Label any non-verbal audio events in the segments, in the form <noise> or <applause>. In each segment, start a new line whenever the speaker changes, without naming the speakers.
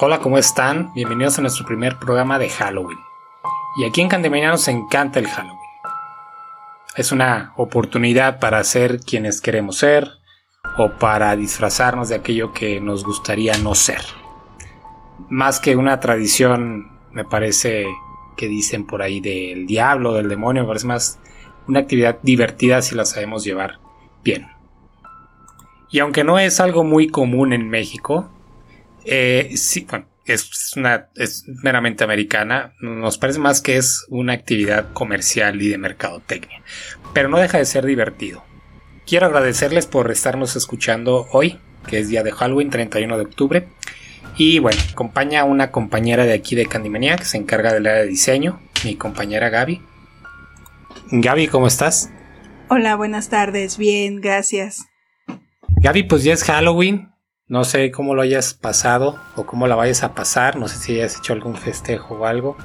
Hola, ¿cómo están? Bienvenidos a nuestro primer programa de Halloween. Y aquí en Candemania nos encanta el Halloween. Es una oportunidad para ser quienes queremos ser o para disfrazarnos de aquello que nos gustaría no ser. Más que una tradición, me parece que dicen por ahí del diablo, del demonio, me parece más una actividad divertida si la sabemos llevar bien. Y aunque no es algo muy común en México, eh, sí, bueno, es, una, es meramente americana, nos parece más que es una actividad comercial y de mercadotecnia, pero no deja de ser divertido. Quiero agradecerles por estarnos escuchando hoy, que es día de Halloween, 31 de octubre. Y bueno, acompaña una compañera de aquí de Candymania que se encarga del área de diseño, mi compañera Gaby. Gaby, ¿cómo estás?
Hola, buenas tardes, bien, gracias.
Gaby, pues ya es Halloween, no sé cómo lo hayas pasado o cómo la vayas a pasar, no sé si hayas hecho algún festejo o algo.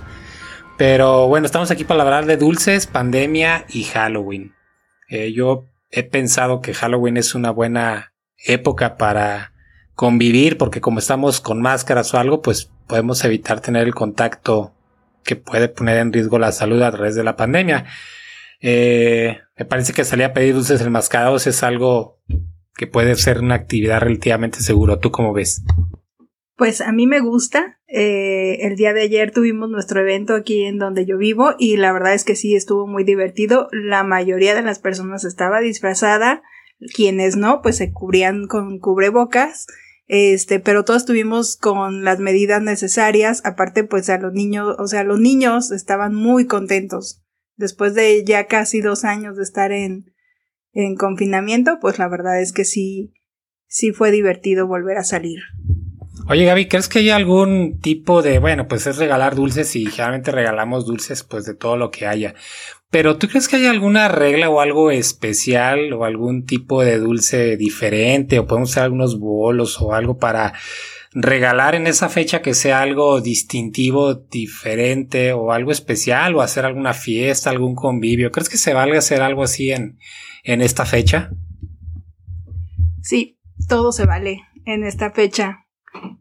Pero bueno, estamos aquí para hablar de dulces, pandemia y Halloween. Eh, yo he pensado que Halloween es una buena época para convivir porque como estamos con máscaras o algo, pues podemos evitar tener el contacto que puede poner en riesgo la salud a través de la pandemia. Eh, me parece que salir a pedir dulces enmascarados es algo que puede ser una actividad relativamente seguro. ¿Tú cómo ves?
Pues a mí me gusta. Eh, el día de ayer tuvimos nuestro evento aquí en donde yo vivo y la verdad es que sí estuvo muy divertido. La mayoría de las personas estaba disfrazada, quienes no, pues se cubrían con cubrebocas. Este, pero todos estuvimos con las medidas necesarias. Aparte, pues a los niños, o sea, los niños estaban muy contentos. Después de ya casi dos años de estar en, en confinamiento, pues la verdad es que sí, sí fue divertido volver a salir.
Oye Gaby, ¿crees que hay algún tipo de, bueno, pues es regalar dulces y generalmente regalamos dulces pues de todo lo que haya. Pero ¿tú crees que hay alguna regla o algo especial o algún tipo de dulce diferente o podemos hacer algunos bolos o algo para regalar en esa fecha que sea algo distintivo, diferente o algo especial o hacer alguna fiesta, algún convivio? ¿Crees que se valga hacer algo así en, en esta fecha?
Sí, todo se vale en esta fecha.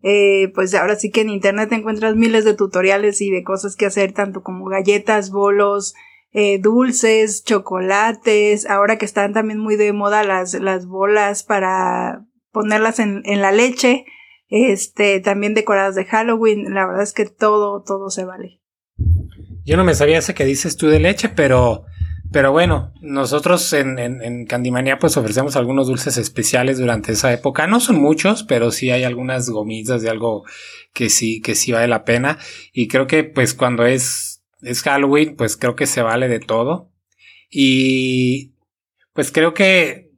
Eh, pues ahora sí que en internet encuentras miles de tutoriales y de cosas que hacer, tanto como galletas, bolos, eh, dulces, chocolates, ahora que están también muy de moda las, las bolas para ponerlas en, en la leche, este, también decoradas de Halloween, la verdad es que todo, todo se vale.
Yo no me sabía ese que dices tú de leche, pero pero bueno, nosotros en, en, en Candimania pues ofrecemos algunos dulces especiales durante esa época. No son muchos, pero sí hay algunas gomitas de algo que sí, que sí vale la pena. Y creo que pues cuando es, es Halloween, pues creo que se vale de todo. Y pues creo que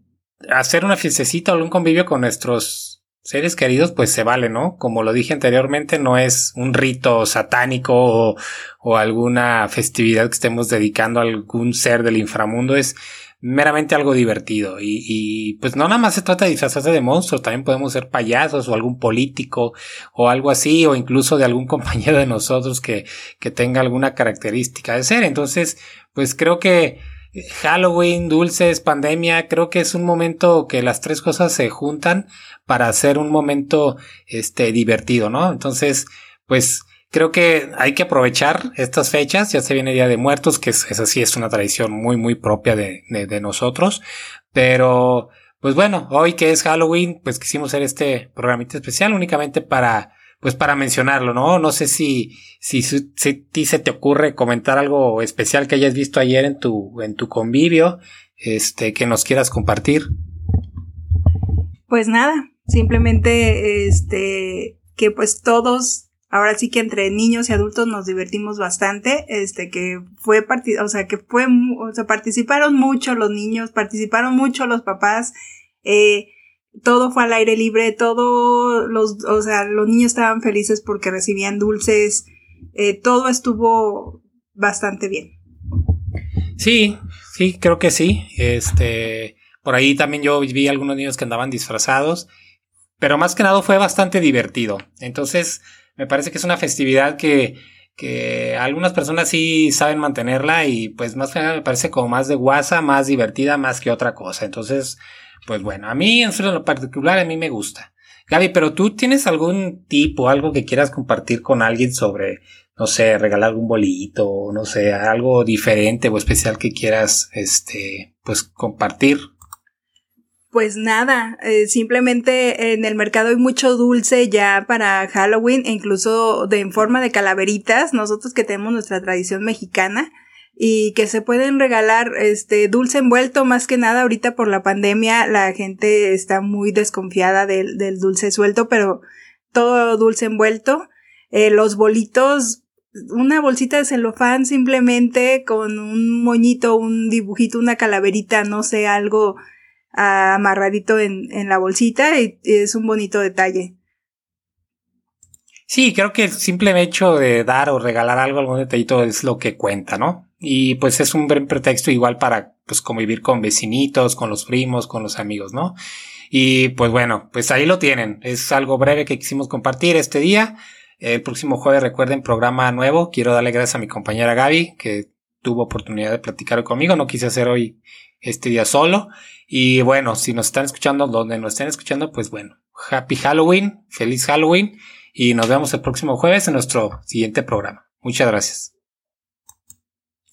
hacer una fiestecita o un convivio con nuestros seres queridos, pues se vale, ¿no? Como lo dije anteriormente, no es un rito satánico o, alguna festividad que estemos dedicando a algún ser del inframundo, es meramente algo divertido. Y, pues no nada más se trata de disfrazarse de monstruos, también podemos ser payasos o algún político o algo así, o incluso de algún <laughs> compañero de nosotros que, que tenga alguna característica de ser. Entonces, pues creo que Halloween, dulces, pandemia, creo que es un momento que las tres cosas se juntan para hacer un momento este divertido, ¿no? Entonces, pues creo que hay que aprovechar estas fechas, ya se viene Día de Muertos, que es, así, es una tradición muy, muy propia de, de, nosotros, pero pues bueno, hoy que es Halloween, pues quisimos hacer este programita especial únicamente para pues para mencionarlo, ¿no? No sé si, si, si, ti se te ocurre comentar algo especial que hayas visto ayer en tu, en tu convivio, este, que nos quieras compartir.
Pues nada, simplemente, este, que pues todos, ahora sí que entre niños y adultos nos divertimos bastante, este, que fue, o sea, que fue, o sea, participaron mucho los niños, participaron mucho los papás, eh, todo fue al aire libre, todo los, o sea, los niños estaban felices porque recibían dulces, eh, todo estuvo bastante bien.
Sí, sí, creo que sí. Este, por ahí también yo vi algunos niños que andaban disfrazados, pero más que nada fue bastante divertido. Entonces, me parece que es una festividad que, que algunas personas sí saben mantenerla y pues más que nada me parece como más de guasa, más divertida, más que otra cosa. Entonces, pues bueno, a mí en lo particular a mí me gusta. Gaby, pero tú tienes algún tipo, algo que quieras compartir con alguien sobre, no sé, regalar algún bolito, no sé, algo diferente o especial que quieras, este, pues compartir.
Pues nada, eh, simplemente en el mercado hay mucho dulce ya para Halloween, e incluso de en forma de calaveritas, nosotros que tenemos nuestra tradición mexicana, y que se pueden regalar este dulce envuelto más que nada ahorita por la pandemia la gente está muy desconfiada del, del dulce suelto pero todo dulce envuelto eh, los bolitos una bolsita de celofán simplemente con un moñito un dibujito una calaverita no sé algo amarradito en, en la bolsita y es un bonito detalle.
Sí, creo que el simple hecho de dar o regalar algo, algún detallito es lo que cuenta, ¿no? Y pues es un buen pretexto igual para pues convivir con vecinitos, con los primos, con los amigos, ¿no? Y pues bueno, pues ahí lo tienen. Es algo breve que quisimos compartir este día. El próximo jueves recuerden programa nuevo. Quiero darle gracias a mi compañera Gaby que tuvo oportunidad de platicar conmigo. No quise hacer hoy este día solo. Y bueno, si nos están escuchando, donde nos estén escuchando, pues bueno, Happy Halloween, feliz Halloween y nos vemos el próximo jueves en nuestro siguiente programa. Muchas gracias.